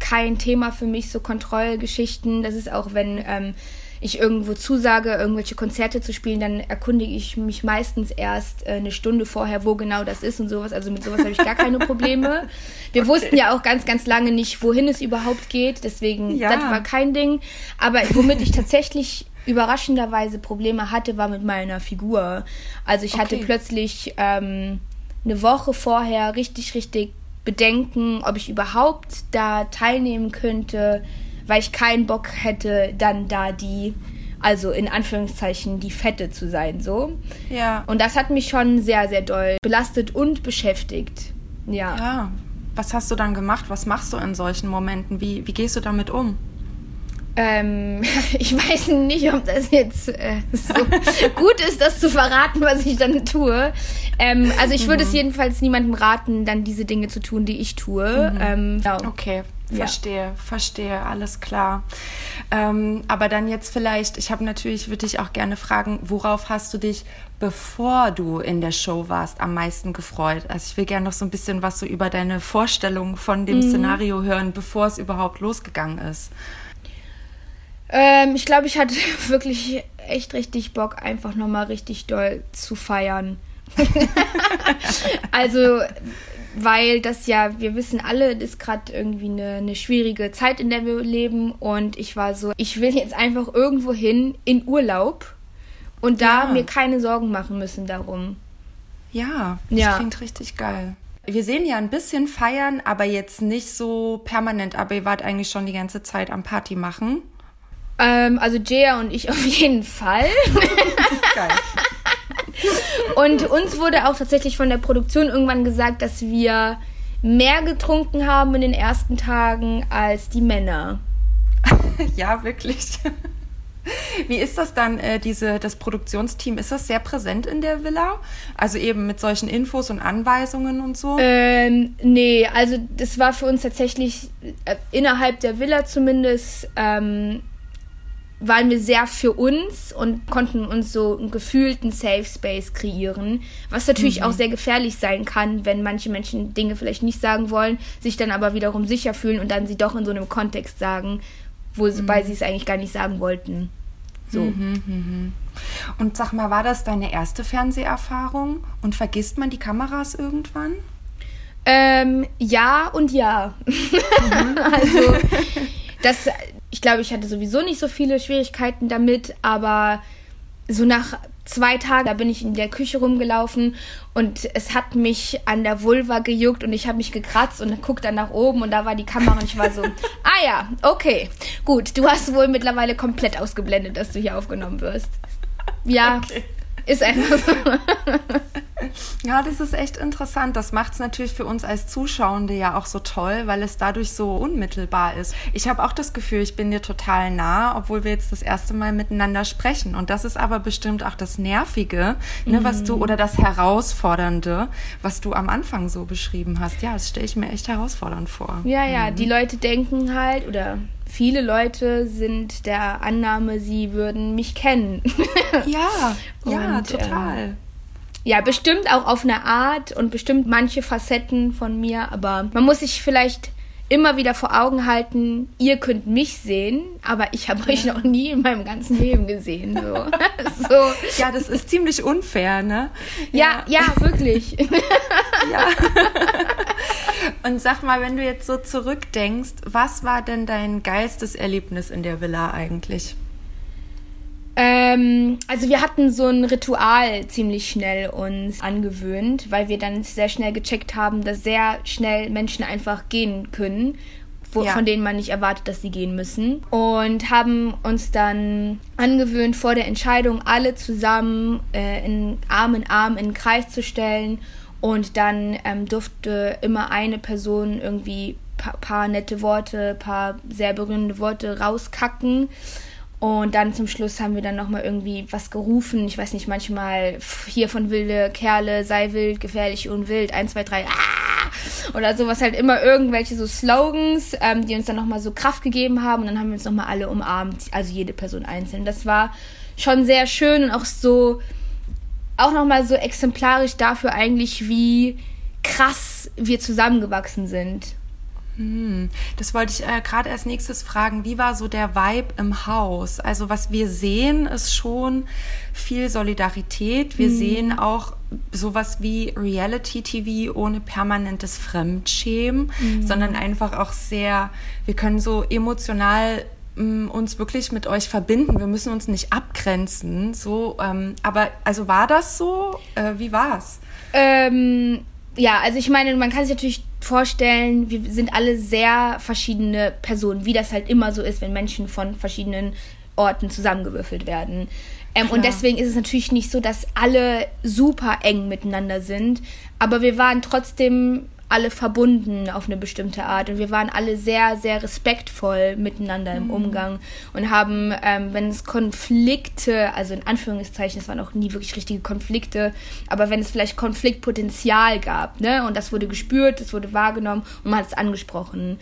kein Thema für mich, so Kontrollgeschichten. Das ist auch, wenn ähm, ich irgendwo zusage, irgendwelche Konzerte zu spielen, dann erkundige ich mich meistens erst äh, eine Stunde vorher, wo genau das ist und sowas. Also mit sowas habe ich gar keine Probleme. Wir wussten ja auch ganz, ganz lange nicht, wohin es überhaupt geht. Deswegen, Ja. das war kein Ding. Aber womit ich tatsächlich überraschenderweise Probleme hatte, war mit meiner Figur. Also ich hatte Okay. plötzlich ähm, eine Woche vorher richtig, richtig Bedenken, ob ich überhaupt da teilnehmen könnte, weil ich keinen Bock hätte, dann da die, also in Anführungszeichen, die Fette zu sein, so. Ja. Und das hat mich schon sehr, sehr doll belastet und beschäftigt. Ja. Ja. Was hast du dann gemacht? Was machst du in solchen Momenten? Wie, wie gehst du damit um? Ähm, ich weiß nicht, ob das jetzt äh, so gut ist, das zu verraten, was ich dann tue. Ähm, also ich würde es jedenfalls niemandem raten, dann diese Dinge zu tun, die ich tue. Ähm, genau. Okay, Ja. verstehe, verstehe, alles klar. Ähm, aber dann jetzt vielleicht, ich habe natürlich, würde ich auch gerne fragen, worauf hast du dich, bevor du in der Show warst, am meisten gefreut? Also ich will gerne noch so ein bisschen was so über deine Vorstellung von dem Szenario hören, bevor es überhaupt losgegangen ist. Ähm, ich glaube, ich hatte wirklich echt richtig Bock, einfach nochmal richtig doll zu feiern. also, weil das ja, wir wissen alle, das ist gerade irgendwie eine, eine schwierige Zeit, in der wir leben. Und ich war so, ich will jetzt einfach irgendwo hin in Urlaub und da Ja. mir keine Sorgen machen müssen darum. Ja, das Ja. klingt richtig geil. Wir sehen ja ein bisschen feiern, aber jetzt nicht so permanent. Aber ihr wart eigentlich schon die ganze Zeit am Party machen. Ähm, also Jaya und ich auf jeden Fall. Geil. Und uns wurde auch tatsächlich von der Produktion irgendwann gesagt, dass wir mehr getrunken haben in den ersten Tagen als die Männer. Ja, wirklich. Wie ist das dann, äh, diese, das Produktionsteam? Ist das sehr präsent in der Villa? Also eben mit solchen Infos und Anweisungen und so? Ähm, nee, also das war für uns tatsächlich äh, innerhalb der Villa zumindest, ähm, waren wir sehr für uns und konnten uns so einen gefühlten Safe Space kreieren, was natürlich auch sehr gefährlich sein kann, wenn manche Menschen Dinge vielleicht nicht sagen wollen, sich dann aber wiederum sicher fühlen und dann sie doch in so einem Kontext sagen, wo sie, weil sie es eigentlich gar nicht sagen wollten. So. Und sag mal, war das deine erste Fernseherfahrung? Und vergisst man die Kameras irgendwann? Ähm, ja und ja. also, das, ich glaube, ich hatte sowieso nicht so viele Schwierigkeiten damit, aber so nach zwei Tagen, da bin ich in der Küche rumgelaufen und es hat mich an der Vulva gejuckt und ich habe mich gekratzt und guck dann nach oben und da war die Kamera und ich war so, ah ja, okay, gut, du hast wohl mittlerweile komplett ausgeblendet, dass du hier aufgenommen wirst. Ja, Ist einfach so. Ja, das ist echt interessant. Das macht es natürlich für uns als Zuschauende ja auch so toll, weil es dadurch so unmittelbar ist. Ich habe auch das Gefühl, ich bin dir total nah, obwohl wir jetzt das erste Mal miteinander sprechen. Und das ist aber bestimmt auch das Nervige, ne, was du, oder das Herausfordernde, was du am Anfang so beschrieben hast. Ja, das stelle ich mir echt herausfordernd vor. Ja, ja, die Leute denken halt, oder viele Leute sind der Annahme, sie würden mich kennen. Ja, ja, Und, total. Ja, bestimmt auch auf eine Art und bestimmt manche Facetten von mir, aber man muss sich vielleicht immer wieder vor Augen halten, ihr könnt mich sehen, aber ich habe euch noch nie in meinem ganzen Leben gesehen. So. so. Ja, das ist ziemlich unfair, ne? Ja, ja, wirklich. Ja. Und sag mal, wenn du jetzt so zurückdenkst, was war denn dein geilstes Erlebnis in der Villa eigentlich? Ähm, also wir hatten so ein Ritual ziemlich schnell uns angewöhnt, weil wir dann sehr schnell gecheckt haben, dass sehr schnell Menschen einfach gehen können, wo, Ja. von denen man nicht erwartet, dass sie gehen müssen. Und haben uns dann angewöhnt, vor der Entscheidung alle zusammen äh, in Arm in Arm in den Kreis zu stellen. Und dann ähm, durfte immer eine Person irgendwie paar, paar nette Worte, paar sehr berührende Worte rauskacken. Und dann zum Schluss haben wir dann nochmal irgendwie was gerufen. Ich weiß nicht, manchmal hier von wilde Kerle, sei wild, gefährlich und wild, 1, 2, 3, ah! Oder sowas halt immer irgendwelche so Slogans, ähm, die uns dann nochmal so Kraft gegeben haben. Und dann haben wir uns nochmal alle umarmt, also jede Person einzeln. Das war schon sehr schön und auch so, auch nochmal so exemplarisch dafür eigentlich, wie krass wir zusammengewachsen sind. Das wollte ich äh, gerade als nächstes fragen. Wie war so der Vibe im Haus? Also was wir sehen, ist schon viel Solidarität. Wir sehen auch sowas wie Reality-TV ohne permanentes Fremdschämen, sondern einfach auch sehr, wir können so emotional mm, uns wirklich mit euch verbinden. Wir müssen uns nicht abgrenzen. So, ähm, aber also war das so? Äh, wie war's? Ähm, ja, also ich meine, man kann sich natürlich vorstellen, wir sind alle sehr verschiedene Personen, wie das halt immer so ist, wenn Menschen von verschiedenen Orten zusammengewürfelt werden. Ähm, und deswegen ist es natürlich nicht so, dass alle super eng miteinander sind, aber wir waren trotzdem alle verbunden auf eine bestimmte Art und wir waren alle sehr, sehr respektvoll miteinander im Umgang und haben, ähm, wenn es Konflikte, also in Anführungszeichen, es waren auch nie wirklich richtige Konflikte, aber wenn es vielleicht Konfliktpotenzial gab, ne, und das wurde gespürt, das wurde wahrgenommen und man hat es angesprochen.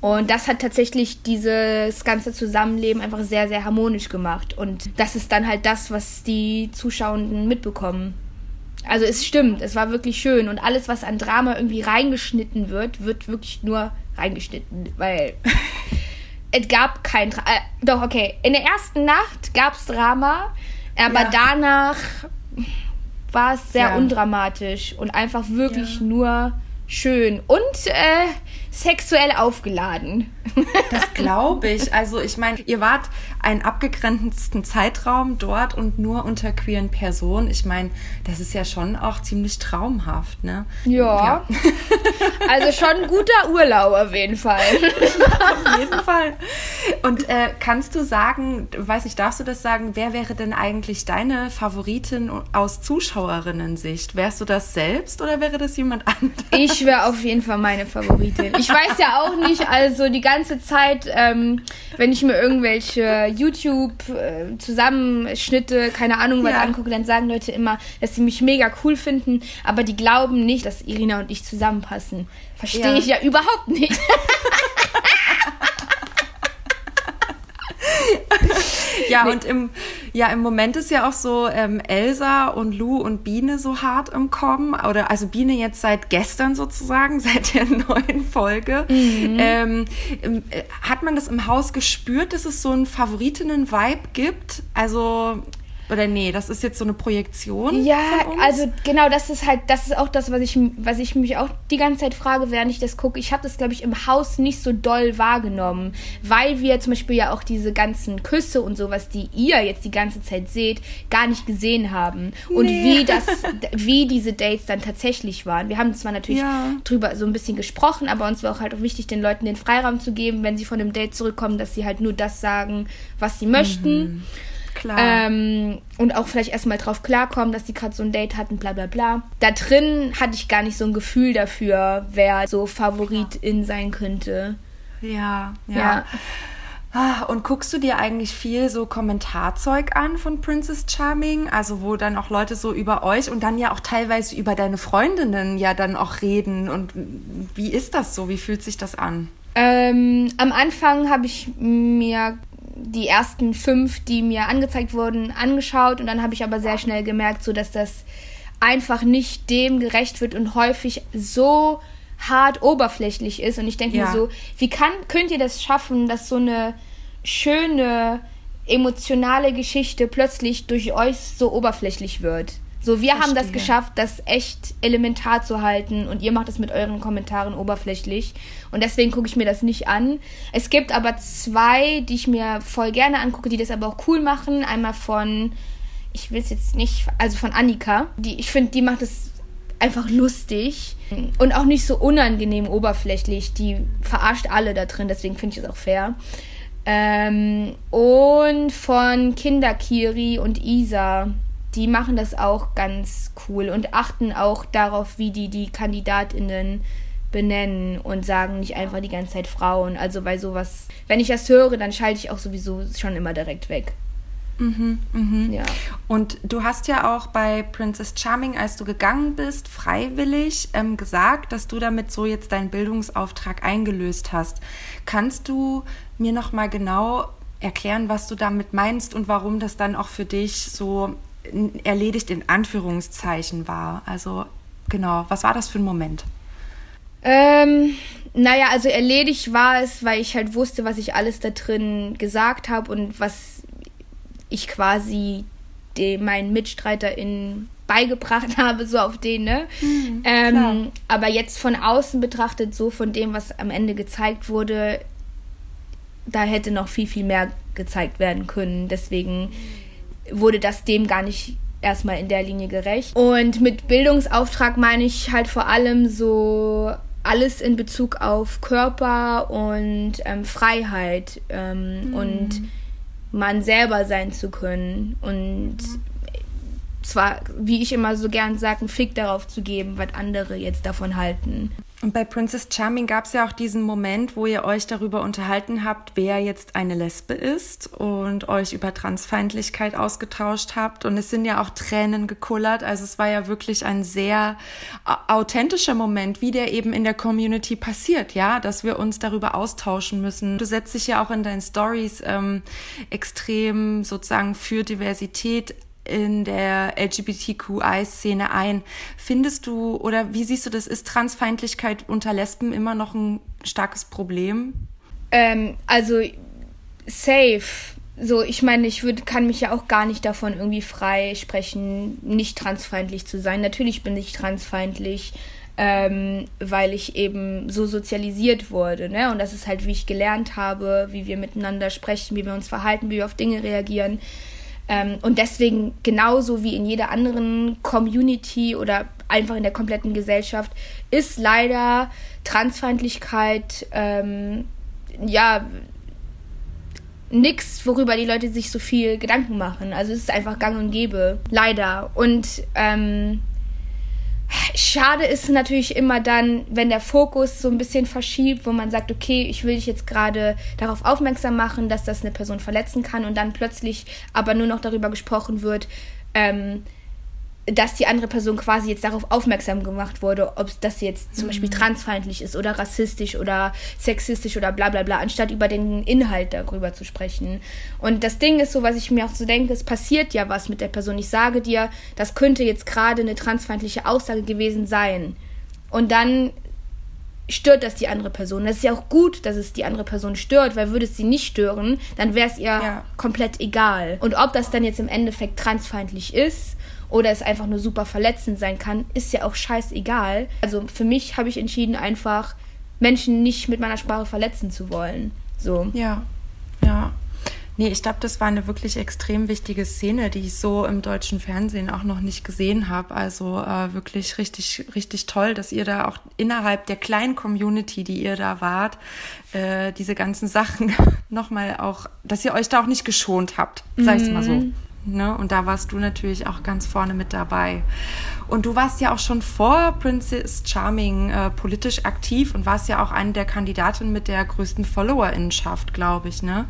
Und das hat tatsächlich dieses ganze Zusammenleben einfach sehr, sehr harmonisch gemacht. Und das ist dann halt das, was die Zuschauenden mitbekommen. Also es stimmt, es war wirklich schön und alles, was an Drama irgendwie reingeschnitten wird, wird wirklich nur reingeschnitten, weil es gab kein Dra äh, Doch, okay, in der ersten Nacht gab es Drama, aber Ja. danach war es sehr Ja. undramatisch und einfach wirklich nur schön und äh, sexuell aufgeladen. Das glaube ich. Also ich meine, ihr wart einen abgegrenzten Zeitraum dort und nur unter queeren Personen. Ich meine, das ist ja schon auch ziemlich traumhaft, ne? Ja. Also schon ein guter Urlaub auf jeden Fall. Auf jeden Fall. Und äh, kannst du sagen, weiß ich, darfst du das sagen, wer wäre denn eigentlich deine Favoritin aus Zuschauerinnen-Sicht? Wärst du das selbst oder wäre das jemand anderes? Ich wäre auf jeden Fall meine Favoritin. Ich weiß ja auch nicht, also die ganze Zeit, ähm, wenn ich mir irgendwelche YouTube-Zusammenschnitte, keine Ahnung, was Ja. angucke, dann sagen Leute immer, dass sie mich mega cool finden, aber die glauben nicht, dass Irina und ich zusammenpassen. Verstehe Ja. ich ja überhaupt nicht. Ja, und im, ja, im Moment ist ja auch so ähm, Elsa und Lou und Biene so hart im Kommen. Oder also Biene jetzt seit gestern sozusagen, seit der neuen Folge. Ähm, ähm, äh, hat man das im Haus gespürt, dass es so einen Favoritinnen-Vibe gibt? Also, oder nee, das ist jetzt so eine Projektion. Ja, also genau, das ist halt, das ist auch das, was ich, was ich mich auch die ganze Zeit frage, während ich das gucke. Ich habe das, glaube ich, im Haus nicht so doll wahrgenommen, weil wir zum Beispiel ja auch diese ganzen Küsse und sowas, die ihr jetzt die ganze Zeit seht, gar nicht gesehen haben. Und wie das, wie diese Dates dann tatsächlich waren. Wir haben zwar natürlich Ja. drüber so ein bisschen gesprochen, aber uns war auch halt auch wichtig, den Leuten den Freiraum zu geben, wenn sie von dem Date zurückkommen, dass sie halt nur das sagen, was sie möchten. Klar. Ähm, und auch vielleicht erstmal drauf klarkommen, dass die gerade so ein Date hatten, bla bla bla. Da drin hatte ich gar nicht so ein Gefühl dafür, wer so Favoritin sein könnte. Ja, ja. Ja. Ah, Und guckst du dir eigentlich viel so Kommentarzeug an von Princess Charming? Also wo dann auch Leute so über euch und dann ja auch teilweise über deine Freundinnen ja dann auch reden. Und wie ist das so? Wie fühlt sich das an? Ähm, am Anfang habe ich mir die ersten fünf, die mir angezeigt wurden, angeschaut und dann habe ich aber sehr schnell gemerkt, so dass das einfach nicht dem gerecht wird und häufig so hart oberflächlich ist und ich denke Ja. mir so, wie kann könnt ihr das schaffen, dass so eine schöne emotionale Geschichte plötzlich durch euch so oberflächlich wird? So, wir haben das Verstehe. geschafft, das echt elementar zu halten und ihr macht es mit euren Kommentaren oberflächlich. Und deswegen gucke ich mir das nicht an. Es gibt aber zwei, die ich mir voll gerne angucke, die das aber auch cool machen. Einmal von, ich will es jetzt nicht, also von Annika. Die, ich finde, die macht es einfach lustig und auch nicht so unangenehm oberflächlich. Die verarscht alle da drin, deswegen finde ich es auch fair. Ähm, und von Kinderkiri und Isa. Die machen das auch ganz cool und achten auch darauf, wie die die KandidatInnen benennen und sagen nicht einfach die ganze Zeit Frauen. Also bei sowas, wenn ich das höre, dann schalte ich auch sowieso schon immer direkt weg. Ja. Und du hast ja auch bei Princess Charming, als du gegangen bist, freiwillig ähm, gesagt, dass du damit so jetzt deinen Bildungsauftrag eingelöst hast. Kannst du mir noch mal genau erklären, was du damit meinst und warum das dann auch für dich so erledigt in Anführungszeichen war? Also genau, was war das für ein Moment? Ähm, naja, also erledigt war es, weil ich halt wusste, was ich alles da drin gesagt habe und was ich quasi dem, meinen MitstreiterInnen beigebracht habe, so auf den, ne? ähm, aber jetzt von außen betrachtet, so von dem, was am Ende gezeigt wurde, da hätte noch viel, viel mehr gezeigt werden können. Deswegen wurde das dem gar nicht erstmal in der Linie gerecht. Und mit Bildungsauftrag meine ich halt vor allem so alles in Bezug auf Körper und ähm, Freiheit ähm, und man selber sein zu können und zwar, wie ich immer so gern sage, einen Fick darauf zu geben, was andere jetzt davon halten. Und bei Princess Charming gab es ja auch diesen Moment, wo ihr euch darüber unterhalten habt, wer jetzt eine Lesbe ist und euch über Transfeindlichkeit ausgetauscht habt. Und es sind ja auch Tränen gekullert. Also es war ja wirklich ein sehr au- authentischer Moment, wie der eben in der Community passiert, ja, dass wir uns darüber austauschen müssen. Du setzt dich ja auch in deinen Stories ähm, extrem sozusagen für Diversität in der LGBTQI-Szene ein. Findest du oder wie siehst du das? Ist Transfeindlichkeit unter Lesben immer noch ein starkes Problem? Ähm, also safe. So, ich meine, ich würd, kann mich ja auch gar nicht davon irgendwie frei sprechen, nicht transfeindlich zu sein. Natürlich bin ich transfeindlich, ähm, weil ich eben so sozialisiert wurde, ne? Und das ist halt, wie ich gelernt habe, wie wir miteinander sprechen, wie wir uns verhalten, wie wir auf Dinge reagieren. Ähm, und deswegen, genauso wie in jeder anderen Community oder einfach in der kompletten Gesellschaft, ist leider Transfeindlichkeit, ähm, ja, nix, worüber die Leute sich so viel Gedanken machen. Also es ist einfach gang und gäbe. Leider. Und ähm, schade ist natürlich immer dann, wenn der Fokus so ein bisschen verschiebt, wo man sagt, okay, ich will dich jetzt gerade darauf aufmerksam machen, dass das eine Person verletzen kann und dann plötzlich aber nur noch darüber gesprochen wird, ähm, dass die andere Person quasi jetzt darauf aufmerksam gemacht wurde, ob das jetzt zum Beispiel transfeindlich ist oder rassistisch oder sexistisch oder bla bla bla, anstatt über den Inhalt darüber zu sprechen. Und das Ding ist so, was ich mir auch so denke, es passiert ja was mit der Person. Ich sage dir, das könnte jetzt gerade eine transfeindliche Aussage gewesen sein. Und dann stört das die andere Person. Das ist ja auch gut, dass es die andere Person stört, weil würde es sie nicht stören, dann wäre es ihr Ja. komplett egal. Und ob das dann jetzt im Endeffekt transfeindlich ist oder es einfach nur super verletzend sein kann, ist ja auch scheißegal. Also für mich habe ich entschieden, einfach Menschen nicht mit meiner Sprache verletzen zu wollen. So. Ja, ja. Nee, ich glaube, das war eine wirklich extrem wichtige Szene, die ich so im deutschen Fernsehen auch noch nicht gesehen habe. Also äh, wirklich richtig, richtig toll, dass ihr da auch innerhalb der kleinen Community, die ihr da wart, äh, diese ganzen Sachen nochmal auch, dass ihr euch da auch nicht geschont habt, sag ich mal so. Ne? Und da warst du natürlich auch ganz vorne mit dabei. Und du warst ja auch schon vor Princess Charming äh, politisch aktiv und warst ja auch eine der Kandidatinnen mit der größten Followerinnenschaft, glaube ich. Ne?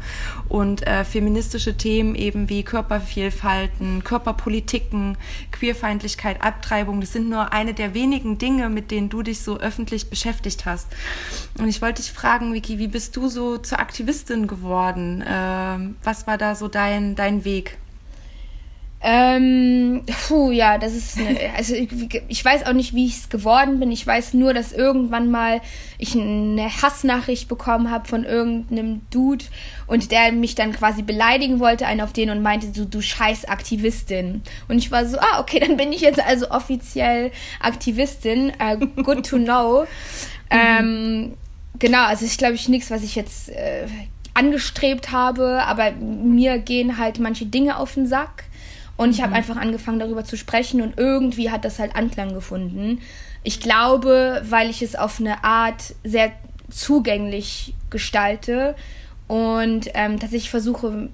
Und äh, feministische Themen eben wie Körpervielfalten, Körperpolitiken, Queerfeindlichkeit, Abtreibung, das sind nur eine der wenigen Dinge, mit denen du dich so öffentlich beschäftigt hast. Und ich wollte dich fragen, Vicky, wie bist du so zur Aktivistin geworden? Ähm, was war da so dein, dein Weg? Ähm, puh, ja, das ist eine, also ich, ich weiß auch nicht, wie ich es geworden bin. Ich weiß nur, dass irgendwann mal ich eine Hassnachricht bekommen habe von irgendeinem Dude und der mich dann quasi beleidigen wollte, einen auf den und meinte, du, du scheiß Aktivistin. Und ich war so, ah, okay, dann bin ich jetzt also offiziell Aktivistin. Uh, good to know. ähm, genau, also ist, glaube ich, nichts, was ich jetzt äh, angestrebt habe, aber mir gehen halt manche Dinge auf den Sack. Und ich habe einfach angefangen, darüber zu sprechen und irgendwie hat das halt Anklang gefunden. Ich glaube, weil ich es auf eine Art sehr zugänglich gestalte und ähm, dass ich versuche,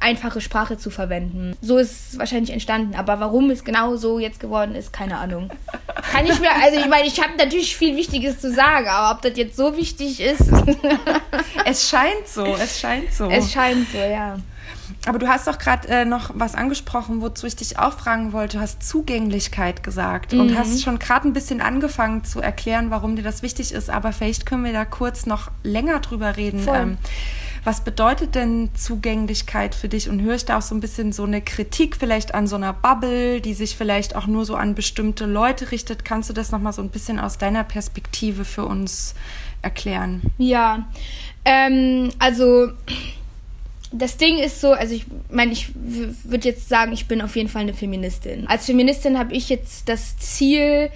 einfache Sprache zu verwenden. So ist es wahrscheinlich entstanden. Aber warum es genau so jetzt geworden ist, keine Ahnung. Kann ich mir, also ich meine, ich habe natürlich viel Wichtiges zu sagen, aber ob das jetzt so wichtig ist. es scheint so, es scheint so. Es scheint so, ja. Aber du hast doch gerade äh, noch was angesprochen, wozu ich dich auch fragen wollte. Du hast Zugänglichkeit gesagt mhm. und hast schon gerade ein bisschen angefangen zu erklären, warum dir das wichtig ist. Aber vielleicht können wir da kurz noch länger drüber reden. Ähm, was bedeutet denn Zugänglichkeit für dich? Und höre ich da auch so ein bisschen so eine Kritik vielleicht an so einer Bubble, die sich vielleicht auch nur so an bestimmte Leute richtet? Kannst du das nochmal so ein bisschen aus deiner Perspektive für uns erklären? Ja, ähm, also das Ding ist so, also ich meine, ich würde jetzt sagen, ich bin auf jeden Fall eine Feministin. Als Feministin habe ich jetzt das Ziel,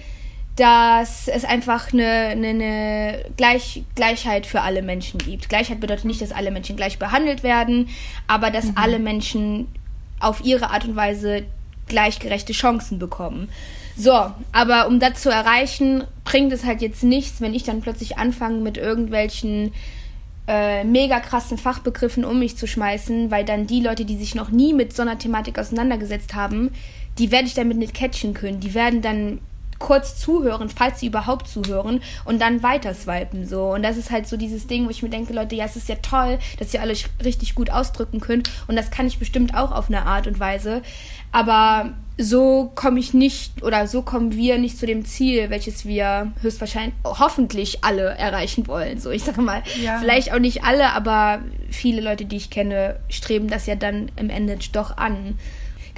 dass es einfach eine, eine, eine Gleich, Gleichheit für alle Menschen gibt. Gleichheit bedeutet nicht, dass alle Menschen gleich behandelt werden, aber dass mhm. alle Menschen auf ihre Art und Weise gleichgerechte Chancen bekommen. So, aber um das zu erreichen, bringt es halt jetzt nichts, wenn ich dann plötzlich anfange mit irgendwelchen äh, mega krassen Fachbegriffen um mich zu schmeißen, weil dann die Leute, die sich noch nie mit so einer Thematik auseinandergesetzt haben, die werde ich damit nicht catchen können. Die werden dann kurz zuhören, falls sie überhaupt zuhören und dann weiter swipen so und das ist halt so dieses Ding, wo ich mir denke, Leute, ja, es ist ja toll, dass ihr alle richtig gut ausdrücken könnt und das kann ich bestimmt auch auf eine Art und Weise, aber so komme ich nicht oder so kommen wir nicht zu dem Ziel, welches wir höchstwahrscheinlich hoffentlich alle erreichen wollen. So, ich sage mal, ja. vielleicht auch nicht alle, aber viele Leute, die ich kenne, streben das ja dann im Ende doch an.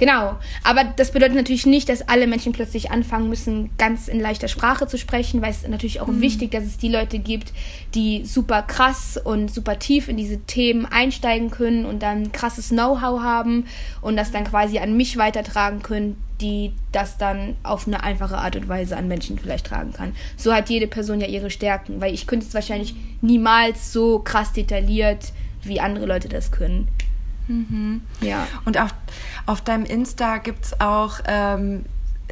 Genau, aber das bedeutet natürlich nicht, dass alle Menschen plötzlich anfangen müssen, ganz in leichter Sprache zu sprechen, weil es natürlich auch mhm. wichtig, dass es die Leute gibt, die super krass und super tief in diese Themen einsteigen können und dann krasses Know-how haben und das dann quasi an mich weitertragen können, die das dann auf eine einfache Art und Weise an Menschen vielleicht tragen kann. So hat jede Person ja ihre Stärken, weil ich könnte es wahrscheinlich niemals so krass detailliert, wie andere Leute das können. Mhm. Ja. Und auf, auf deinem Insta gibt es auch ähm,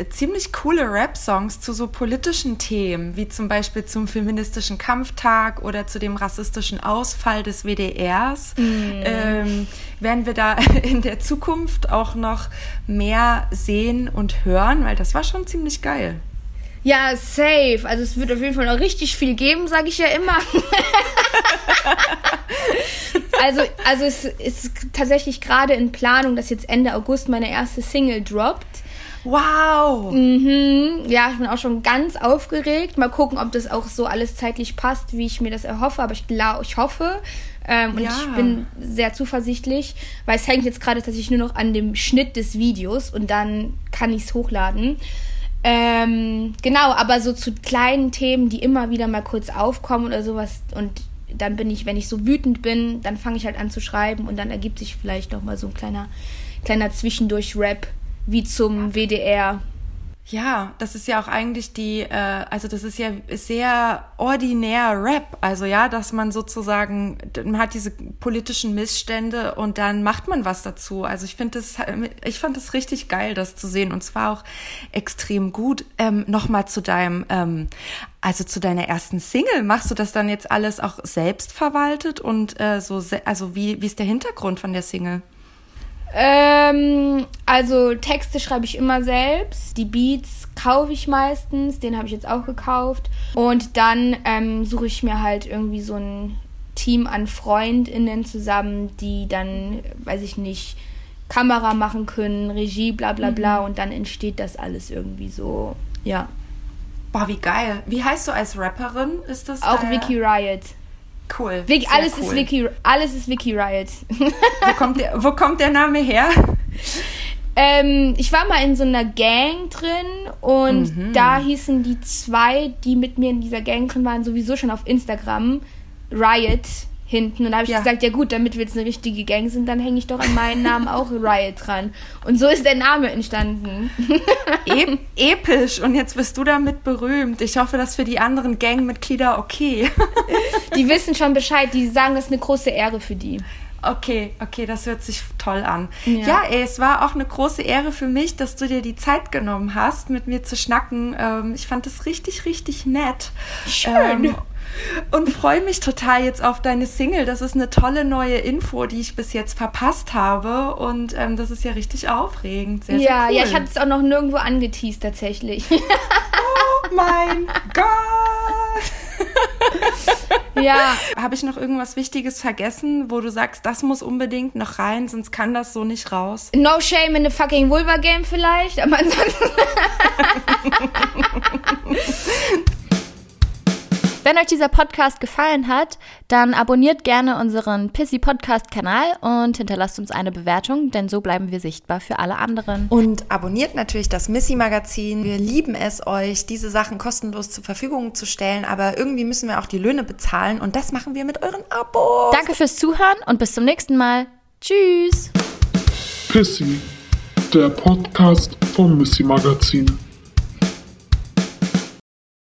ziemlich coole Rap-Songs zu so politischen Themen, wie zum Beispiel zum feministischen Kampftag oder zu dem rassistischen Ausfall des WDRs. Mm. Ähm, werden wir da in der Zukunft auch noch mehr sehen und hören, weil das war schon ziemlich geil. Ja, safe. Also es wird auf jeden Fall noch richtig viel geben, sage ich ja immer. also, also es ist tatsächlich gerade in Planung, dass jetzt Ende August meine erste Single droppt. Wow! Mhm. Ja, ich bin auch schon ganz aufgeregt. Mal gucken, ob das auch so alles zeitlich passt, wie ich mir das erhoffe. Aber ich glaube, ich hoffe. Ähm, und ja. ich bin sehr zuversichtlich, weil es hängt jetzt gerade tatsächlich nur noch an dem Schnitt des Videos und dann kann ich es hochladen. Ähm, genau, aber so zu kleinen Themen, die immer wieder mal kurz aufkommen oder sowas und dann bin ich, wenn ich so wütend bin, dann fange ich halt an zu schreiben und dann ergibt sich vielleicht noch mal so ein kleiner, kleiner Zwischendurch-Rap wie zum WDR. Ja, das ist ja auch eigentlich die, äh, also das ist ja sehr ordinär Rap. Also ja, dass man sozusagen, man hat diese politischen Missstände und dann macht man was dazu. Also ich finde das, ich fand das richtig geil, das zu sehen und zwar auch extrem gut. Ähm, Nochmal zu deinem, ähm, also zu deiner ersten Single, machst du das dann jetzt alles auch selbst verwaltet und äh, so, also wie, wie ist der Hintergrund von der Single? Ähm, also Texte schreibe ich immer selbst. Die Beats kaufe ich meistens. Den habe ich jetzt auch gekauft. Und dann ähm, suche ich mir halt irgendwie so ein Team an FreundInnen zusammen, die dann, weiß ich nicht, Kamera machen können, Regie, bla bla bla. Mhm. Und dann entsteht das alles irgendwie so, ja. Boah, wie geil. Wie heißt du als Rapperin? Ist das Auch Vicky Riot. Cool. Vic, alles, cool. Ist Vicky, alles ist Vicky Riot. wo, kommt der, wo kommt der Name her? Ähm, ich war mal in so einer Gang drin und mhm. da hießen die zwei, die mit mir in dieser Gang drin waren, sowieso schon auf Instagram Riot hinten. Und da habe ich ja. gesagt, ja gut, damit wir jetzt eine richtige Gang sind, dann hänge ich doch an meinen Namen auch Riot dran. Und so ist der Name entstanden. E episch. Und jetzt bist du damit berühmt. Ich hoffe, dass für die anderen Gangmitglieder okay. die wissen schon Bescheid. Die sagen, das ist eine große Ehre für die. Okay, okay, das hört sich toll an. Ja. ja, ey, es war auch eine große Ehre für mich, dass du dir die Zeit genommen hast, mit mir zu schnacken. Ähm, ich fand das richtig, richtig nett. Schön. Ähm, und freue mich total jetzt auf deine Single. Das ist eine tolle neue Info, die ich bis jetzt verpasst habe. Und ähm, das ist ja richtig aufregend. Sehr, ja, sehr cool. ja, ich hatte es auch noch nirgendwo angeteased tatsächlich. oh mein Gott! ja. Habe ich noch irgendwas Wichtiges vergessen, wo du sagst, das muss unbedingt noch rein, sonst kann das so nicht raus? No shame in the fucking Vulva Game vielleicht, aber ansonsten. Wenn euch dieser Podcast gefallen hat, dann abonniert gerne unseren Pissy Podcast Kanal und hinterlasst uns eine Bewertung, denn so bleiben wir sichtbar für alle anderen. Und abonniert natürlich das Missy Magazin. Wir lieben es, euch diese Sachen kostenlos zur Verfügung zu stellen, aber irgendwie müssen wir auch die Löhne bezahlen und das machen wir mit euren Abos. Danke fürs Zuhören und bis zum nächsten Mal. Tschüss. Pissy, der Podcast vom Missy Magazin.